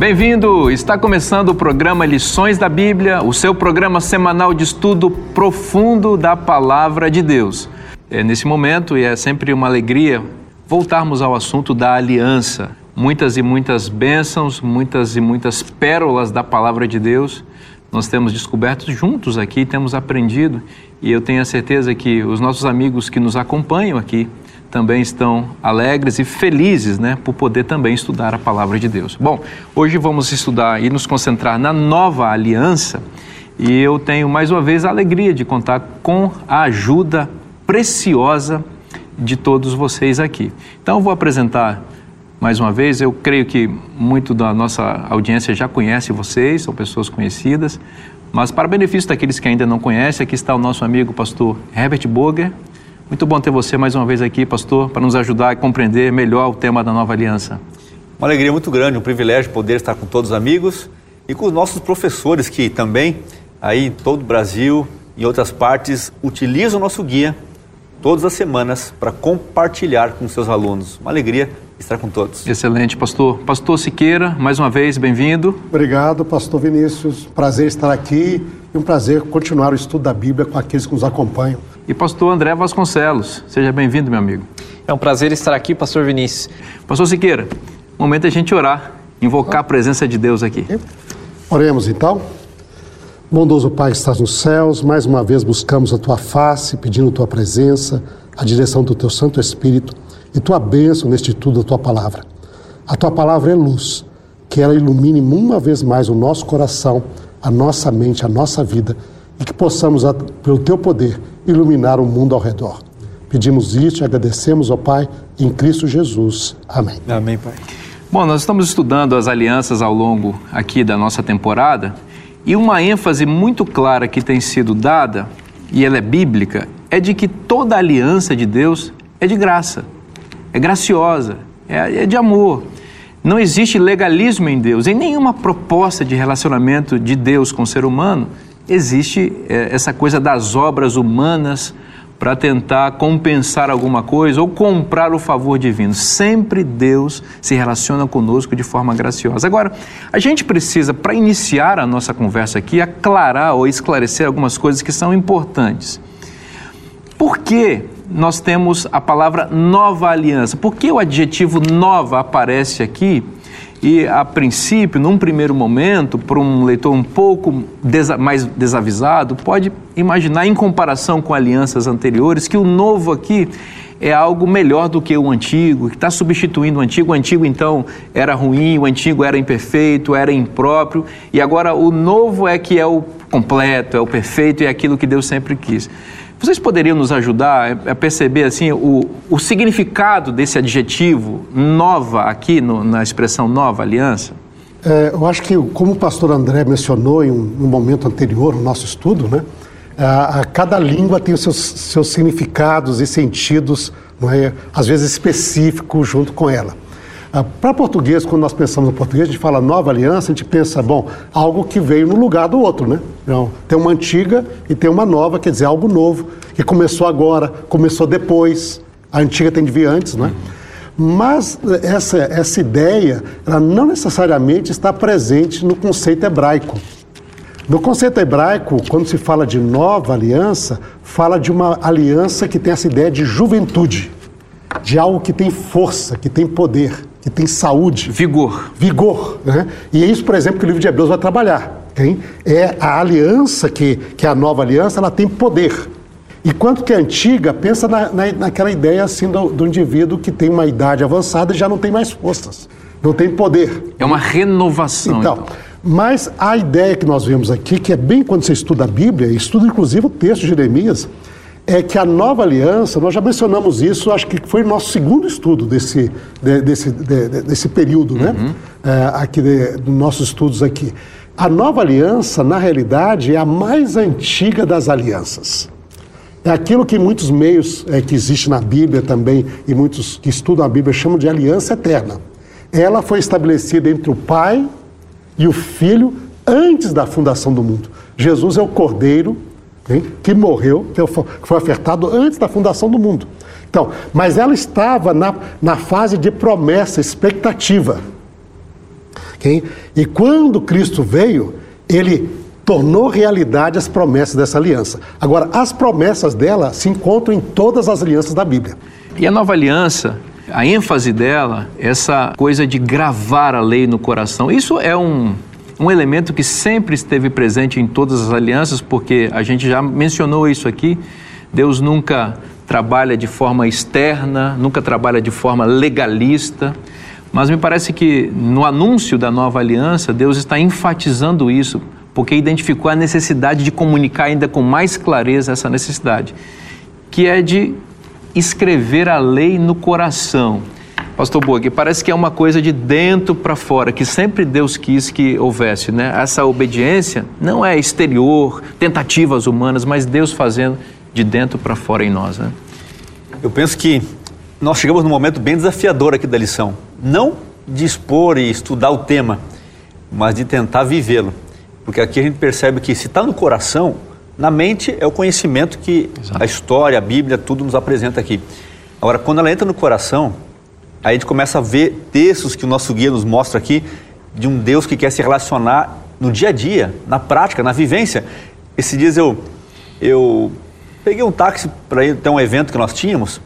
Bem-vindo! Está começando o programa Lições da Bíblia, o seu programa semanal de estudo profundo da Palavra de Deus. É nesse momento, e é sempre uma alegria, voltarmos ao assunto da aliança. Muitas e muitas bênçãos, muitas e muitas pérolas da Palavra de Deus nós temos descoberto juntos aqui, temos aprendido, e eu tenho a certeza que os nossos amigos que nos acompanham aqui também estão alegres e felizes né, por poder também estudar a palavra de Deus. Bom, hoje vamos estudar e nos concentrar na nova aliança e eu tenho mais uma vez a alegria de contar com a ajuda preciosa de todos vocês aqui. Então vou apresentar mais uma vez, eu creio que muito da nossa audiência já conhece vocês, são pessoas conhecidas, mas para benefício daqueles que ainda não conhecem, aqui está o nosso amigo pastor Herbert Boger, muito bom ter você mais uma vez aqui, pastor, para nos ajudar a compreender melhor o tema da nova aliança. Uma alegria muito grande, um privilégio poder estar com todos os amigos e com os nossos professores que também, aí em todo o Brasil e outras partes, utilizam o nosso guia todas as semanas para compartilhar com seus alunos. Uma alegria estar com todos. Excelente, pastor. Pastor Siqueira, mais uma vez, bem-vindo. Obrigado, pastor Vinícius. Prazer estar aqui e um prazer continuar o estudo da Bíblia com aqueles que nos acompanham e pastor André Vasconcelos. Seja bem-vindo, meu amigo. É um prazer estar aqui, pastor Vinícius. Pastor Siqueira, momento é a gente orar, invocar a presença de Deus aqui. Oremos então. Bondoso Pai que estás nos céus, mais uma vez buscamos a tua face, pedindo a tua presença, a direção do teu Santo Espírito e tua bênção neste tudo da tua palavra. A tua palavra é luz, que ela ilumine uma vez mais o nosso coração, a nossa mente, a nossa vida e que possamos, pelo teu poder, iluminar o mundo ao redor. Pedimos isso e agradecemos ao Pai em Cristo Jesus. Amém. Amém, Pai. Bom, nós estamos estudando as alianças ao longo aqui da nossa temporada e uma ênfase muito clara que tem sido dada, e ela é bíblica, é de que toda aliança de Deus é de graça, é graciosa, é, é de amor. Não existe legalismo em Deus, em nenhuma proposta de relacionamento de Deus com o ser humano existe é, essa coisa das obras humanas para tentar compensar alguma coisa ou comprar o favor divino. Sempre Deus se relaciona conosco de forma graciosa. Agora, a gente precisa, para iniciar a nossa conversa aqui, aclarar ou esclarecer algumas coisas que são importantes. Por que nós temos a palavra nova aliança? Por que o adjetivo nova aparece aqui? E, a princípio, num primeiro momento, para um leitor um pouco desa mais desavisado, pode imaginar, em comparação com alianças anteriores, que o novo aqui é algo melhor do que o antigo, que está substituindo o antigo. O antigo, então, era ruim, o antigo era imperfeito, era impróprio, e agora o novo é que é o completo, é o perfeito é aquilo que Deus sempre quis. Vocês poderiam nos ajudar a perceber assim o, o significado desse adjetivo nova aqui no, na expressão nova aliança? É, eu acho que, como o pastor André mencionou em um, um momento anterior no nosso estudo, né, a, a, cada língua tem os seus, seus significados e sentidos, é, às vezes específicos junto com ela. Ah, Para português, quando nós pensamos no português, a gente fala nova aliança, a gente pensa, bom, algo que veio no lugar do outro, né? Então, tem uma antiga e tem uma nova, quer dizer, algo novo, que começou agora, começou depois, a antiga tem de vir antes, né? Mas essa, essa ideia, ela não necessariamente está presente no conceito hebraico. No conceito hebraico, quando se fala de nova aliança, fala de uma aliança que tem essa ideia de juventude, de algo que tem força, que tem poder que tem saúde. Vigor. Vigor. Né? E é isso, por exemplo, que o livro de Hebreus vai trabalhar. Hein? É a aliança, que, que é a nova aliança, ela tem poder. Enquanto que a antiga pensa na, na, naquela ideia assim do, do indivíduo que tem uma idade avançada e já não tem mais forças, não tem poder. É uma renovação. Então, então. mas a ideia que nós vemos aqui, que é bem quando você estuda a Bíblia, estuda inclusive o texto de Jeremias, é que a nova aliança, nós já mencionamos isso, acho que foi o nosso segundo estudo desse, de, desse, de, desse período, né? uhum. né? É, aqui dos nossos estudos aqui. A nova aliança, na realidade, é a mais antiga das alianças. É aquilo que muitos meios é, que existe na Bíblia também, e muitos que estudam a Bíblia chamam de aliança eterna. Ela foi estabelecida entre o Pai e o Filho antes da fundação do mundo. Jesus é o Cordeiro hein, que morreu, que foi ofertado antes da fundação do mundo. Então, mas ela estava na, na fase de promessa, expectativa. Okay? E quando Cristo veio, ele tornou realidade as promessas dessa aliança. Agora, as promessas dela se encontram em todas as alianças da Bíblia. E a nova aliança, a ênfase dela, essa coisa de gravar a lei no coração, isso é um, um elemento que sempre esteve presente em todas as alianças, porque a gente já mencionou isso aqui. Deus nunca trabalha de forma externa, nunca trabalha de forma legalista. Mas me parece que no anúncio da nova aliança, Deus está enfatizando isso, porque identificou a necessidade de comunicar ainda com mais clareza essa necessidade, que é de escrever a lei no coração. Pastor Borg, parece que é uma coisa de dentro para fora, que sempre Deus quis que houvesse, né? Essa obediência não é exterior, tentativas humanas, mas Deus fazendo de dentro para fora em nós, né? Eu penso que nós chegamos num momento bem desafiador aqui da lição. Não de expor e estudar o tema, mas de tentar vivê-lo. Porque aqui a gente percebe que se está no coração, na mente é o conhecimento que Exato. a história, a Bíblia, tudo nos apresenta aqui. Agora, quando ela entra no coração, a gente começa a ver textos que o nosso guia nos mostra aqui de um Deus que quer se relacionar no dia a dia, na prática, na vivência. Esses dias eu, eu peguei um táxi para ir até um evento que nós tínhamos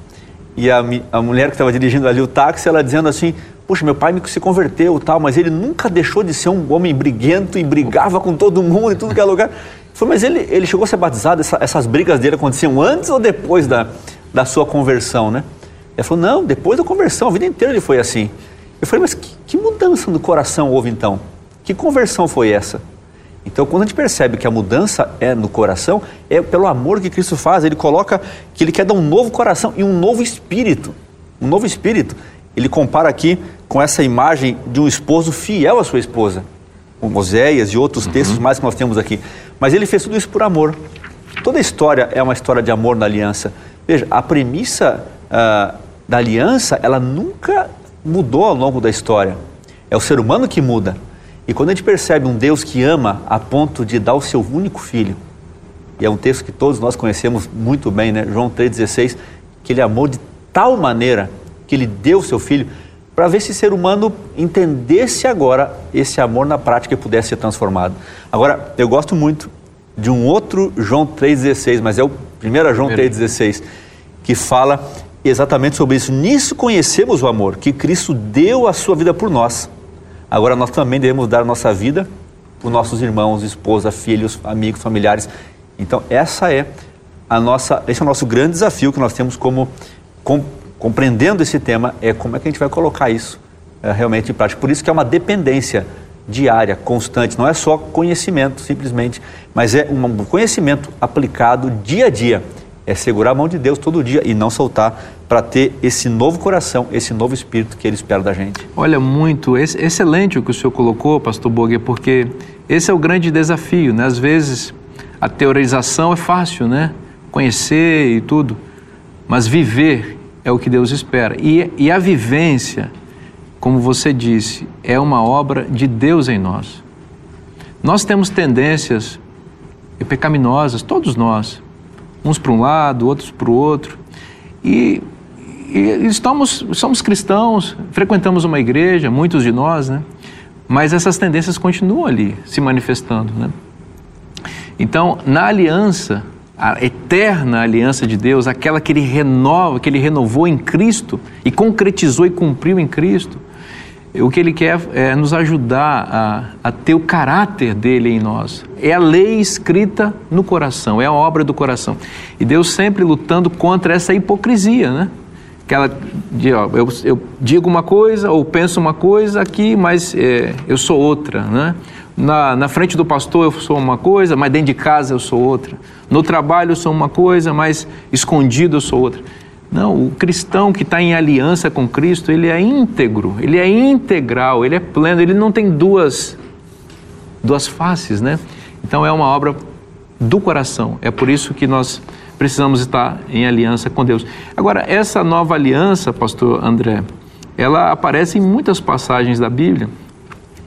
e a, a mulher que estava dirigindo ali o táxi, ela dizendo assim, puxa, meu pai me se converteu tal, mas ele nunca deixou de ser um homem briguento e brigava com todo mundo em tudo que é lugar. Foi, mas ele, ele chegou a ser batizado, essa, essas brigas dele aconteciam antes ou depois da, da sua conversão, né? Ela falou, não, depois da conversão, a vida inteira ele foi assim. Eu falei, mas que, que mudança no coração houve então? Que conversão foi essa? Então, quando a gente percebe que a mudança é no coração, é pelo amor que Cristo faz. Ele coloca que ele quer dar um novo coração e um novo espírito. Um novo espírito. Ele compara aqui com essa imagem de um esposo fiel à sua esposa. Com Oséias e outros textos uhum. mais que nós temos aqui. Mas ele fez tudo isso por amor. Toda história é uma história de amor na aliança. Veja, a premissa uh, da aliança, ela nunca mudou ao longo da história. É o ser humano que muda. E quando a gente percebe um Deus que ama a ponto de dar o seu único filho, e é um texto que todos nós conhecemos muito bem, né? João 3,16, que ele amou de tal maneira que ele deu o seu filho, para ver se o ser humano entendesse agora esse amor na prática e pudesse ser transformado. Agora, eu gosto muito de um outro João 3,16, mas é o 1 João 3,16, que fala exatamente sobre isso. Nisso conhecemos o amor, que Cristo deu a sua vida por nós. Agora nós também devemos dar a nossa vida por nossos irmãos, esposa, filhos, amigos, familiares. Então essa é a nossa, esse é o nosso grande desafio que nós temos como com, compreendendo esse tema é como é que a gente vai colocar isso é, realmente em prática. Por isso que é uma dependência diária, constante. Não é só conhecimento simplesmente, mas é um conhecimento aplicado dia a dia é segurar a mão de Deus todo dia e não soltar para ter esse novo coração, esse novo espírito que Ele espera da gente. Olha, muito excelente o que o senhor colocou, pastor Bogue, porque esse é o grande desafio, né? Às vezes a teorização é fácil, né? Conhecer e tudo, mas viver é o que Deus espera. E, e a vivência, como você disse, é uma obra de Deus em nós. Nós temos tendências pecaminosas, todos nós, uns para um lado, outros para o outro. E, e estamos, somos cristãos, frequentamos uma igreja, muitos de nós, né? Mas essas tendências continuam ali se manifestando, né? Então, na aliança, a eterna aliança de Deus, aquela que ele renova, que ele renovou em Cristo e concretizou e cumpriu em Cristo, o que ele quer é nos ajudar a, a, ter o caráter dele em nós. É a lei escrita no coração, é a obra do coração. E Deus sempre lutando contra essa hipocrisia, né? Aquela de, ó, eu, eu digo uma coisa ou penso uma coisa aqui, mas é, eu sou outra, né? Na, na frente do pastor eu sou uma coisa, mas dentro de casa eu sou outra. No trabalho eu sou uma coisa, mas escondido eu sou outra. Não, o cristão que está em aliança com Cristo, ele é íntegro, ele é integral, ele é pleno, ele não tem duas, duas faces, né? Então é uma obra do coração. É por isso que nós precisamos estar em aliança com Deus. Agora, essa nova aliança, pastor André, ela aparece em muitas passagens da Bíblia.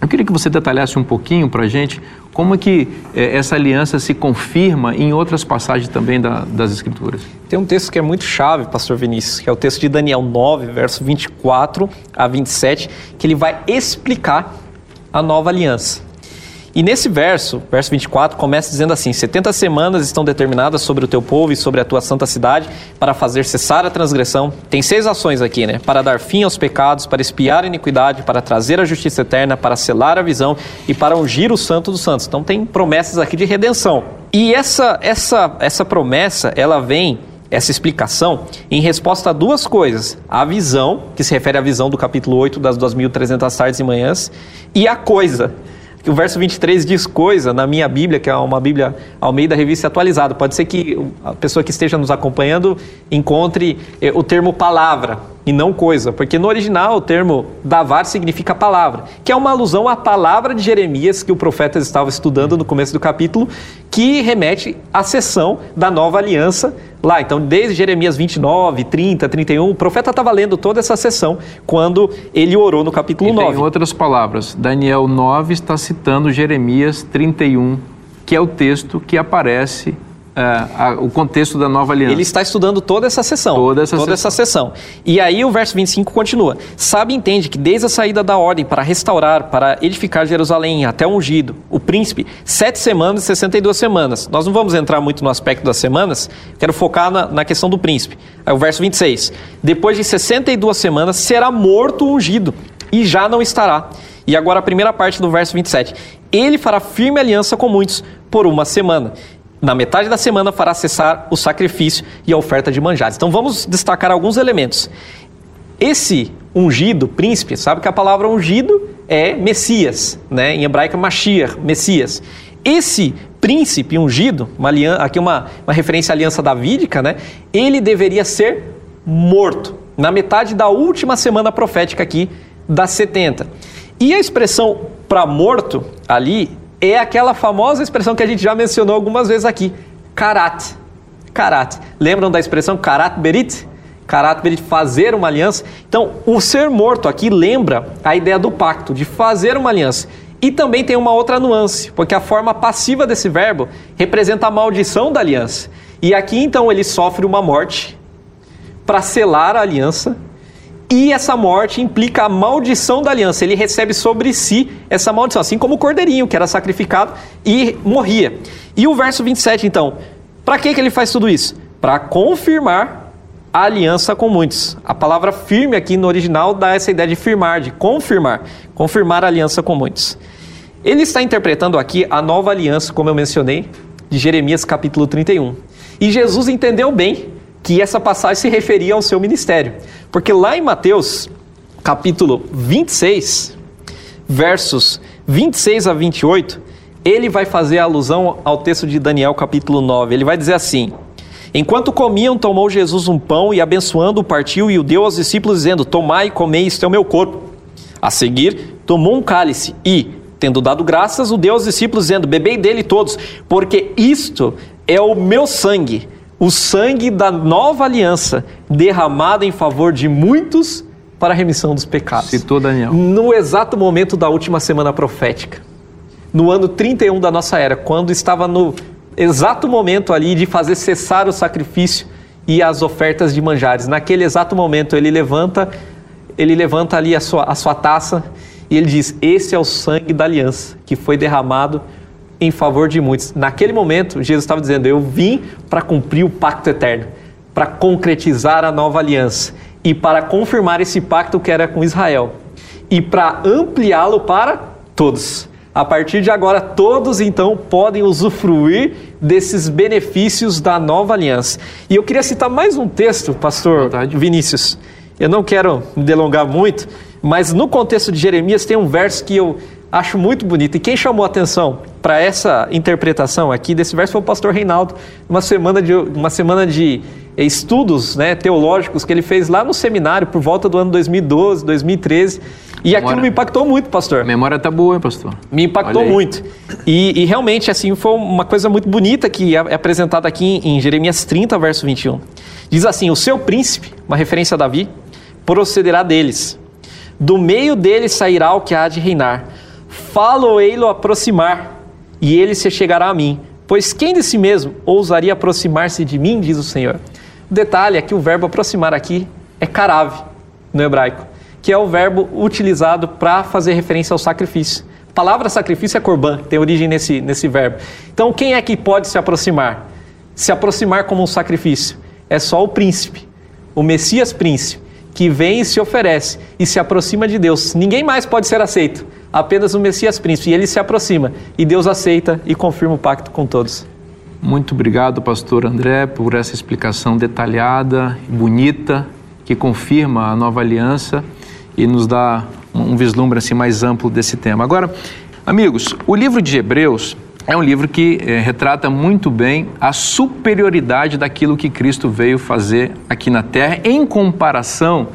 Eu queria que você detalhasse um pouquinho para a gente como é que é, essa aliança se confirma em outras passagens também da, das Escrituras. Tem um texto que é muito chave, pastor Vinícius, que é o texto de Daniel 9, verso 24 a 27, que ele vai explicar a nova aliança. E nesse verso, verso 24, começa dizendo assim: 70 semanas estão determinadas sobre o teu povo e sobre a tua santa cidade para fazer cessar a transgressão. Tem seis ações aqui, né? Para dar fim aos pecados, para espiar a iniquidade, para trazer a justiça eterna, para selar a visão e para ungir o santo dos santos. Então tem promessas aqui de redenção. E essa essa essa promessa, ela vem essa explicação em resposta a duas coisas: a visão, que se refere à visão do capítulo 8 das 2.300 tardes e manhãs, e a coisa, o verso 23 diz coisa na minha Bíblia, que é uma Bíblia ao meio da revista atualizada. Pode ser que a pessoa que esteja nos acompanhando encontre eh, o termo palavra e não coisa, porque no original o termo davar significa palavra, que é uma alusão à palavra de Jeremias que o profeta estava estudando no começo do capítulo, que remete à sessão da nova aliança lá. Então, desde Jeremias 29, 30, 31, o profeta estava lendo toda essa sessão quando ele orou no capítulo e 9. Em outras palavras, Daniel 9 está citando Jeremias 31, que é o texto que aparece a, o contexto da nova aliança. Ele está estudando toda essa sessão. Toda essa toda sessão. essa sessão. E aí o verso 25 continua. Sabe entende que desde a saída da ordem para restaurar, para edificar Jerusalém até o ungido, o príncipe, sete semanas e 62 semanas. Nós não vamos entrar muito no aspecto das semanas, quero focar na, na questão do príncipe. Aí o verso 26. Depois de 62 semanas será morto o ungido e já não estará. E agora a primeira parte do verso 27. Ele fará firme aliança com muitos por uma semana na metade da semana fará cessar o sacrifício e a oferta de manjares. Então vamos destacar alguns elementos. Esse ungido, príncipe, sabe que a palavra ungido é Messias, né? em hebraico Mashiach, Messias. Esse príncipe ungido, uma aliança, aqui uma, uma referência à aliança davídica, né? ele deveria ser morto na metade da última semana profética aqui das 70. E a expressão para morto ali é aquela famosa expressão que a gente já mencionou algumas vezes aqui, karat. Karat. Lembram da expressão karat berit? Karat berit, fazer uma aliança. Então, o ser morto aqui lembra a ideia do pacto, de fazer uma aliança. E também tem uma outra nuance, porque a forma passiva desse verbo representa a maldição da aliança. E aqui então ele sofre uma morte para selar a aliança e essa morte implica a maldição da aliança. Ele recebe sobre si essa maldição, assim como o cordeirinho que era sacrificado e morria. E o verso 27, então, para que, que ele faz tudo isso? Para confirmar a aliança com muitos. A palavra firme aqui no original dá essa ideia de firmar, de confirmar. Confirmar a aliança com muitos. Ele está interpretando aqui a nova aliança, como eu mencionei, de Jeremias capítulo 31. E Jesus entendeu bem que essa passagem se referia ao seu ministério. Porque lá em Mateus, capítulo 26, versos 26 a 28, ele vai fazer alusão ao texto de Daniel, capítulo 9. Ele vai dizer assim: Enquanto comiam, tomou Jesus um pão e, abençoando, partiu e o deu aos discípulos, dizendo: Tomai e comei, isto é o meu corpo. A seguir, tomou um cálice e, tendo dado graças, o deu aos discípulos, dizendo: Bebei dele todos, porque isto é o meu sangue o sangue da nova aliança derramado em favor de muitos para a remissão dos pecados. Citou Daniel. No exato momento da última semana profética, no ano 31 da nossa era, quando estava no exato momento ali de fazer cessar o sacrifício e as ofertas de manjares. Naquele exato momento ele levanta, ele levanta ali a sua, a sua taça e ele diz: "Esse é o sangue da aliança que foi derramado em favor de muitos. Naquele momento, Jesus estava dizendo: Eu vim para cumprir o pacto eterno, para concretizar a nova aliança e para confirmar esse pacto que era com Israel e para ampliá-lo para todos. A partir de agora, todos então podem usufruir desses benefícios da nova aliança. E eu queria citar mais um texto, pastor Vinícius. Eu não quero me delongar muito, mas no contexto de Jeremias tem um verso que eu acho muito bonito. E quem chamou atenção para essa interpretação aqui desse verso foi o pastor Reinaldo, uma semana de, uma semana de estudos né, teológicos que ele fez lá no seminário por volta do ano 2012, 2013. E Memória. aquilo me impactou muito, pastor. A memória tá boa, hein, pastor? Me impactou muito. E, e realmente, assim, foi uma coisa muito bonita que é é apresentada aqui em, em Jeremias 30, verso 21. Diz assim: O seu príncipe, uma referência a Davi, procederá deles. Do meio deles sairá o que há de reinar. Falo-ei-lo aproximar, e ele se chegará a mim. Pois quem de si mesmo ousaria aproximar-se de mim, diz o Senhor. O detalhe é que o verbo aproximar aqui é karave, no hebraico, que é o verbo utilizado para fazer referência ao sacrifício. A palavra sacrifício é korban, tem origem nesse, nesse verbo. Então, quem é que pode se aproximar? Se aproximar como um sacrifício? É só o príncipe, o Messias príncipe, que vem e se oferece e se aproxima de Deus. Ninguém mais pode ser aceito, apenas o Messias príncipe. E ele se aproxima e Deus aceita e confirma o pacto com todos. Muito obrigado, pastor André, por essa explicação detalhada e bonita que confirma a nova aliança e nos dá um vislumbre assim mais amplo desse tema. Agora, amigos, o livro de Hebreus é um livro que eh, retrata muito bem a superioridade daquilo que Cristo veio fazer aqui na Terra em comparação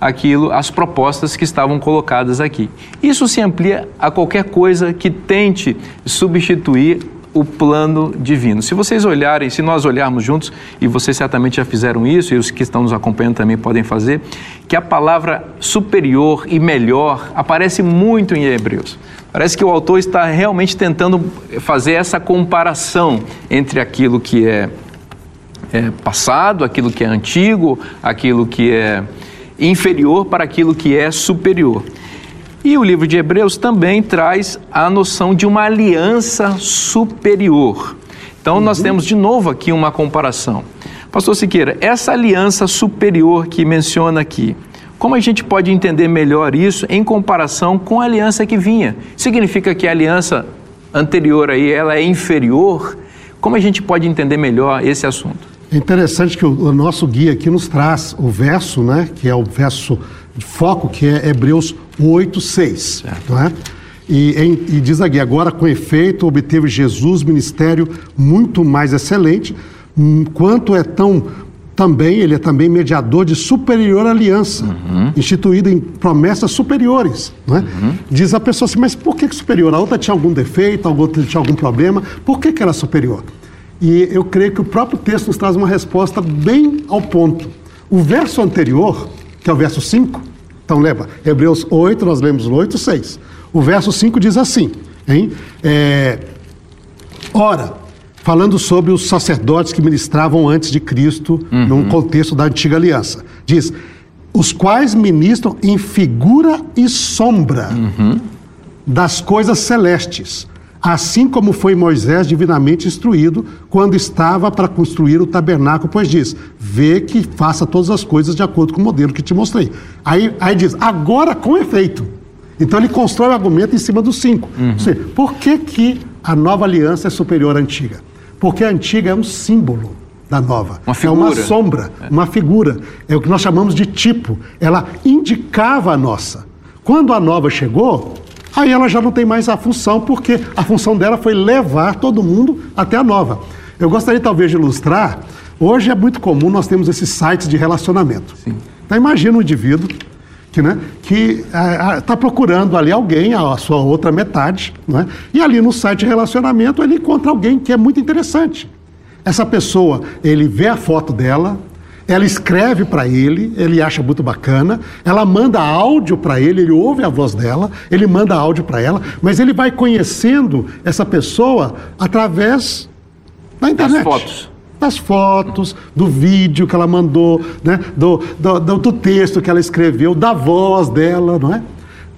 aquilo, as propostas que estavam colocadas aqui. Isso se amplia a qualquer coisa que tente substituir o plano divino. Se vocês olharem, se nós olharmos juntos, e vocês certamente já fizeram isso, e os que estão nos acompanhando também podem fazer, que a palavra superior e melhor aparece muito em Hebreus. Parece que o autor está realmente tentando fazer essa comparação entre aquilo que é, é passado, aquilo que é antigo, aquilo que é inferior para aquilo que é superior. E o livro de Hebreus também traz a noção de uma aliança superior. Então, nós temos de novo aqui uma comparação. Pastor Siqueira, essa aliança superior que menciona aqui, como a gente pode entender melhor isso em comparação com a aliança que vinha? Significa que a aliança anterior aí, ela é inferior? Como a gente pode entender melhor esse assunto? É interessante que o, o nosso guia aqui nos traz o verso, né, que é o verso de foco, que é Hebreus 8, 6. Não é? E, em- e diz aqui, agora com efeito obteve Jesus ministério muito mais excelente, hum, quanto é tão também, ele é também mediador de superior aliança, instituído em promessas superiores. Não é? Diz a pessoa assim, mas por que que superior? A outra tinha algum defeito, a outra tinha algum problema, por que, que era superior? E eu creio que o próprio texto nos traz uma resposta bem ao ponto. O verso anterior, que é o verso 5, então lembra, Hebreus 8, nós lemos o 8, 6. O verso 5 diz assim, hein? É, Ora, falando sobre os sacerdotes que ministravam antes de Cristo, num contexto da antiga aliança, diz: os quais ministram em figura e sombra das coisas celestes, assim como foi Moisés divinamente instruído quando estava para construir o tabernáculo, pois diz: vê que faça todas as coisas de acordo com o modelo que te mostrei. Aí, aí diz: agora com efeito. Então ele constrói o argumento em cima dos cinco. Ou seja, por que, que a nova aliança é superior à antiga? Porque a antiga é um símbolo da nova. Uma É uma sombra, uma figura. É o que nós chamamos de tipo. Ela indicava a nossa. Quando a nova chegou, aí ela já não tem mais a função, porque a função dela foi levar todo mundo até a nova. Eu gostaria talvez de ilustrar. Hoje é muito comum nós temos esses sites de relacionamento. Então imagina um indivíduo que né, que está procurando ali alguém, a sua outra metade, né, e ali no site de relacionamento ele encontra alguém que é muito interessante. Essa pessoa, ele vê a foto dela, ela escreve para ele, ele acha muito bacana, ela manda áudio para ele, ele ouve a voz dela, ele manda áudio para ela, mas ele vai conhecendo essa pessoa através da internet. fotos. Das fotos, do vídeo que ela mandou, né? do, do, do- do texto que ela escreveu, da voz dela, não é?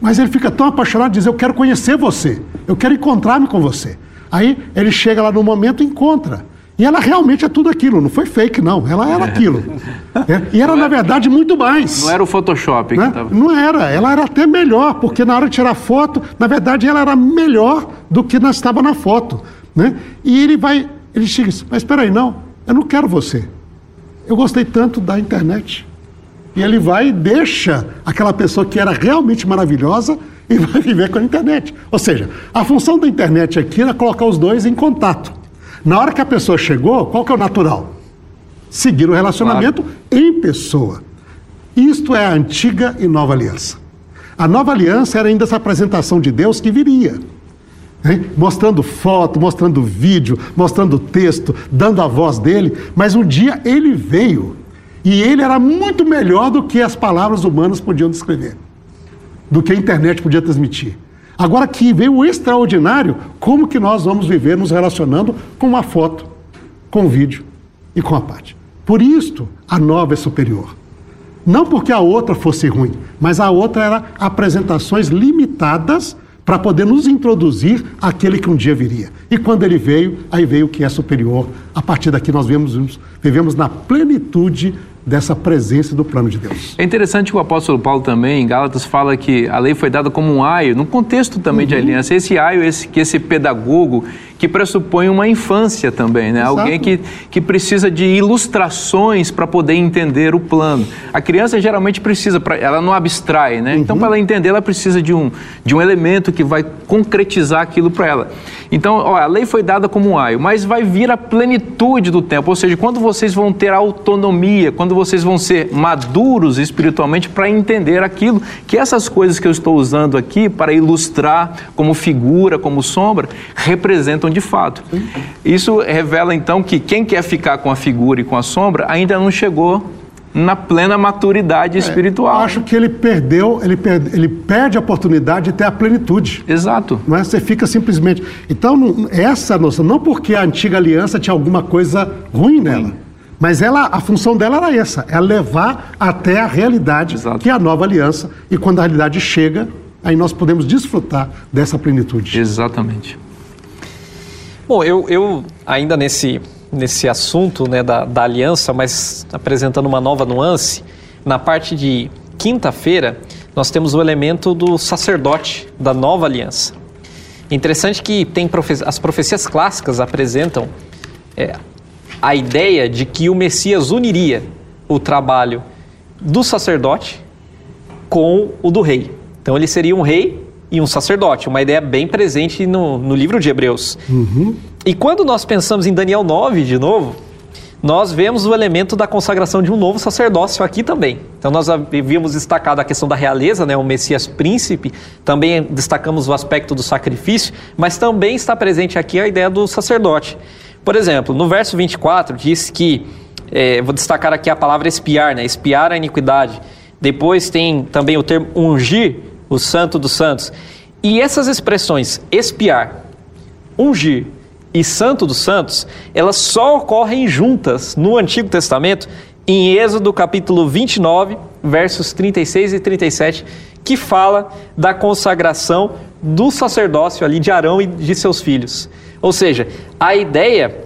Mas ele fica tão apaixonado, diz: Eu quero conhecer você, eu quero encontrar-me com você. Aí ele chega lá no momento e encontra. E ela realmente é tudo aquilo, não foi fake, não, ela era aquilo. É, E era, na verdade, muito mais Não era o Photoshop né? que estava. Não era, ela era até melhor, porque na hora de tirar foto, na verdade ela era melhor do que nós estava na foto, né? E ele vai, ele chega e diz, mas espera aí, não, eu não quero você. Eu gostei tanto da internet. E ele vai e deixa aquela pessoa que era realmente maravilhosa e vai viver com a internet. Ou seja, a função da internet aqui era colocar os dois em contato. Na hora que a pessoa chegou, qual que é o natural? Seguir o relacionamento em pessoa. Isto é a antiga e nova aliança. A nova aliança era ainda essa apresentação de Deus que viria. Hein? Mostrando foto, mostrando vídeo, mostrando texto, dando a voz dele, mas um dia ele veio e ele era muito melhor do que as palavras humanas podiam descrever, do que a internet podia transmitir. Agora que veio o extraordinário, como que nós vamos viver nos relacionando com uma foto, com um vídeo e com a parte? Por isto, a nova é superior. Não porque a outra fosse ruim, mas a outra era apresentações limitadas para poder nos introduzir aquele que um dia viria. E quando ele veio, aí veio o que é superior. A partir daqui nós vivemos, vivemos na plenitude dessa presença do plano de Deus. É interessante que o apóstolo Paulo também, em Gálatas, fala que a lei foi dada como um aio, num contexto também uhum. de aliança. Esse aio, esse, que esse pedagogo que pressupõe uma infância também, né? Exato. Alguém que, que precisa de ilustrações para poder entender o plano. A criança geralmente precisa, pra, ela não abstrai, né? Então, uhum. Então, para ela entender, ela precisa de um, de um elemento que vai concretizar aquilo para ela. Então, ó, a lei foi dada como um aio, mas vai vir a plenitude do tempo, ou seja, quando vocês vão ter autonomia, quando vocês vão ser maduros espiritualmente para entender aquilo, que essas coisas que eu estou usando aqui para ilustrar como figura, como sombra, representam de fato. Isso revela então que quem quer ficar com a figura e com a sombra ainda não chegou na plena maturidade é, espiritual. Acho que ele perdeu, ele perde, ele perde a oportunidade de ter a plenitude. Exato. Não é? Você fica simplesmente. Então, essa noção, não porque a antiga aliança tinha alguma coisa ruim nela, mas ela, a função dela era essa, é levar até a realidade, Exato. que é a nova aliança, e quando a realidade chega, aí nós podemos desfrutar dessa plenitude. Exatamente. Bom, eu, eu ainda nesse, nesse assunto né, da, da aliança, mas apresentando uma nova nuance, na parte de quinta-feira, nós temos o elemento do sacerdote da nova aliança. Interessante que tem profe as profecias clássicas apresentam é, a ideia de que o Messias uniria o trabalho do sacerdote com o do rei. Então ele seria um rei e um sacerdote, uma ideia bem presente no, no livro de Hebreus. Uhum. E quando nós pensamos em Daniel 9, de novo, nós vemos o elemento da consagração de um novo sacerdócio aqui também. Então nós havíamos destacado a questão da realeza, né, o Messias príncipe, também destacamos o aspecto do sacrifício, mas também está presente aqui a ideia do sacerdote. Por exemplo, no verso 24 diz que, é, vou destacar aqui a palavra espiar, né, espiar a iniquidade. Depois tem também o termo ungir, o santo dos santos. E essas expressões espiar, ungir e santo dos santos, elas só ocorrem juntas no Antigo Testamento, em Êxodo capítulo 29, versos 36 e 37, que fala da consagração do sacerdócio ali de Arão e de seus filhos. Ou seja, a ideia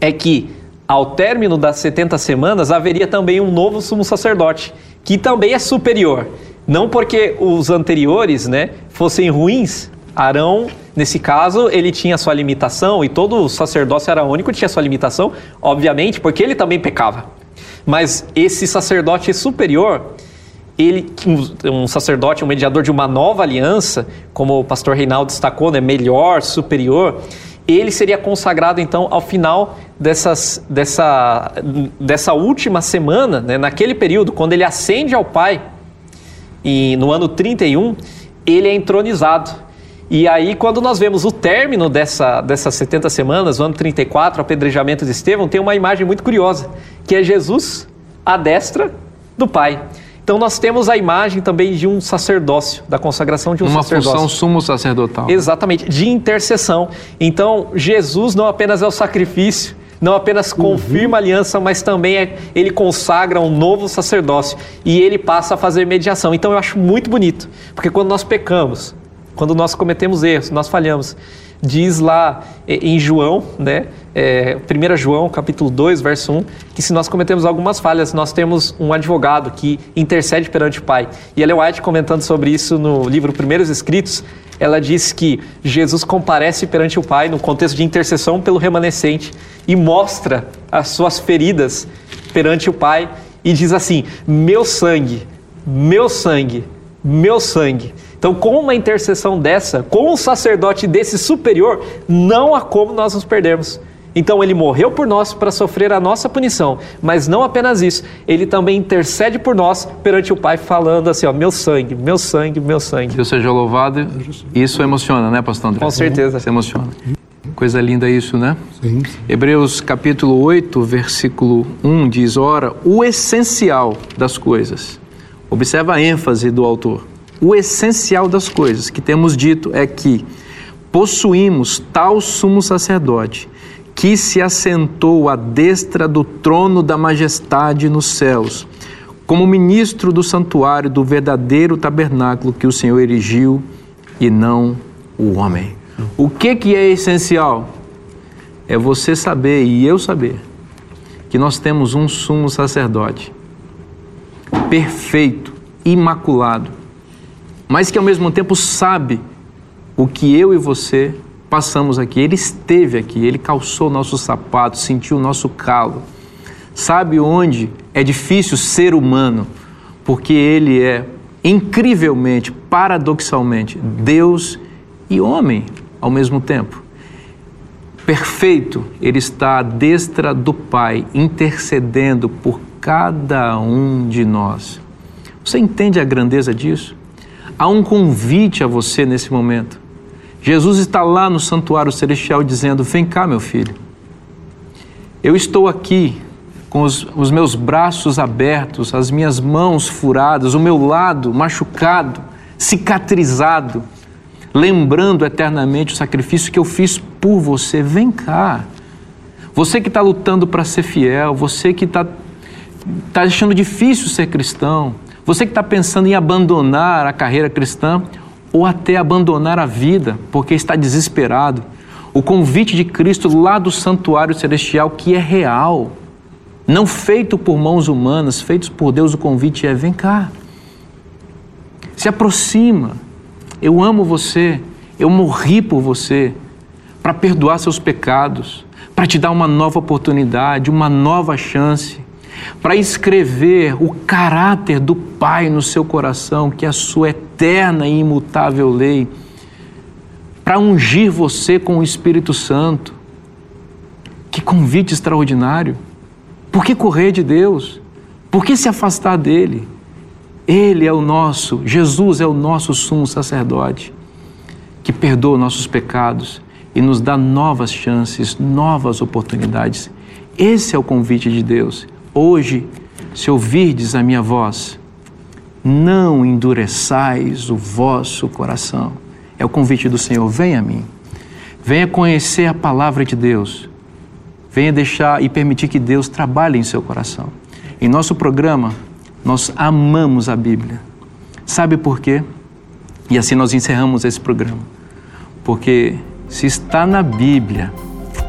é que ao término das 70 semanas haveria também um novo sumo sacerdote, que também é superior. Não porque os anteriores né, fossem ruins. Arão, nesse caso, ele tinha sua limitação e todo sacerdócio araônico tinha sua limitação, obviamente, porque ele também pecava. Mas esse sacerdote superior, ele, um sacerdote, um mediador de uma nova aliança, como o pastor Reinaldo destacou, né, melhor, superior, ele seria consagrado então ao final dessas, dessa, dessa última semana, né, naquele período, quando ele ascende ao Pai e no ano 31, ele é entronizado. E aí, quando nós vemos o término dessa, dessas 70 semanas, o ano 34, o apedrejamento de Estevão, tem uma imagem muito curiosa, que é Jesus à destra do Pai. Então nós temos a imagem também de um sacerdócio, da consagração de um uma sacerdócio. Uma função sumo sacerdotal. Exatamente, de intercessão. Então Jesus não apenas é o sacrifício, não apenas confirma a aliança, mas também é, ele consagra um novo sacerdócio e ele passa a fazer mediação. Então eu acho muito bonito, porque quando nós pecamos, quando nós cometemos erros, nós falhamos, diz lá eh, em João, né, é, 1 João, capítulo 2, verso 1, que se nós cometemos algumas falhas, nós temos um advogado que intercede perante o Pai. E Ellen White, comentando sobre isso no livro Primeiros Escritos, ela diz que Jesus comparece perante o Pai no contexto de intercessão pelo remanescente e mostra as suas feridas perante o Pai e diz assim: Meu sangue, meu sangue, meu sangue. Então, com uma intercessão dessa, com um sacerdote desse superior, não há como nós nos perdermos. Então ele morreu por nós para sofrer a nossa punição, mas não apenas isso, ele também intercede por nós perante o Pai, falando assim: ó, meu sangue, meu sangue, meu sangue. Deus seja louvado. Isso emociona, né, pastor André? Com certeza. Isso emociona. Coisa linda isso, né? Sim. Hebreus capítulo 8, versículo 1 diz: Ora, o essencial das coisas. Observa a ênfase do autor. O essencial das coisas que temos dito é que possuímos tal sumo sacerdote que se assentou à destra do trono da majestade nos céus, como ministro do santuário do verdadeiro tabernáculo que o Senhor erigiu e não o homem. O que que é essencial? É você saber e eu saber que nós temos um sumo sacerdote perfeito, imaculado, mas que ao mesmo tempo sabe o que eu e você passamos aqui. Ele esteve aqui, ele calçou nossos sapatos, sentiu o nosso calo. Sabe onde é difícil ser humano? Porque ele é incrivelmente, paradoxalmente, Deus e homem ao mesmo tempo. Perfeito, ele está à destra do Pai, intercedendo por cada um de nós. Você entende a grandeza disso? Há um convite a você nesse momento. Jesus está lá no santuário celestial dizendo: Vem cá, meu filho. Eu estou aqui com os, os, meus braços abertos, as minhas mãos furadas, o meu lado machucado, cicatrizado, lembrando eternamente o sacrifício que eu fiz por você. Vem cá. Você que está lutando para ser fiel, você que está tá achando difícil ser cristão, você que está pensando em abandonar a carreira cristã, ou até abandonar a vida porque está desesperado. O convite de Cristo lá do santuário celestial, que é real, não feito por mãos humanas, feito por Deus, o convite é: vem cá, se aproxima. Eu amo você, eu morri por você para perdoar seus pecados, para te dar uma nova oportunidade, uma nova chance para escrever o caráter do Pai no seu coração, que é a sua eterna e imutável lei, para ungir você com o Espírito Santo. Que convite extraordinário! Por que correr de Deus? Por que se afastar dele? Ele é o nosso, Jesus é o nosso sumo sacerdote, que perdoa nossos pecados e nos dá novas chances, novas oportunidades. Esse é o convite de Deus. Hoje, se ouvirdes a minha voz, não endureçais o vosso coração. É o convite do Senhor, venha a mim. Venha conhecer a palavra de Deus. Venha deixar e permitir que Deus trabalhe em seu coração. Em nosso programa, nós amamos a Bíblia. Sabe por quê? E assim nós encerramos esse programa. Porque se está na Bíblia,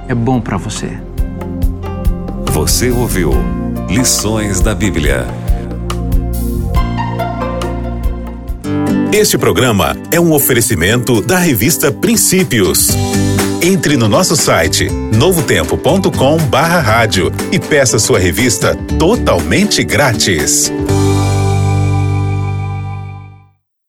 é bom para você. Você ouviu Lições da Bíblia. Este programa é um oferecimento da revista Princípios. Entre no nosso site novotempo.com/barra e peça sua revista totalmente grátis.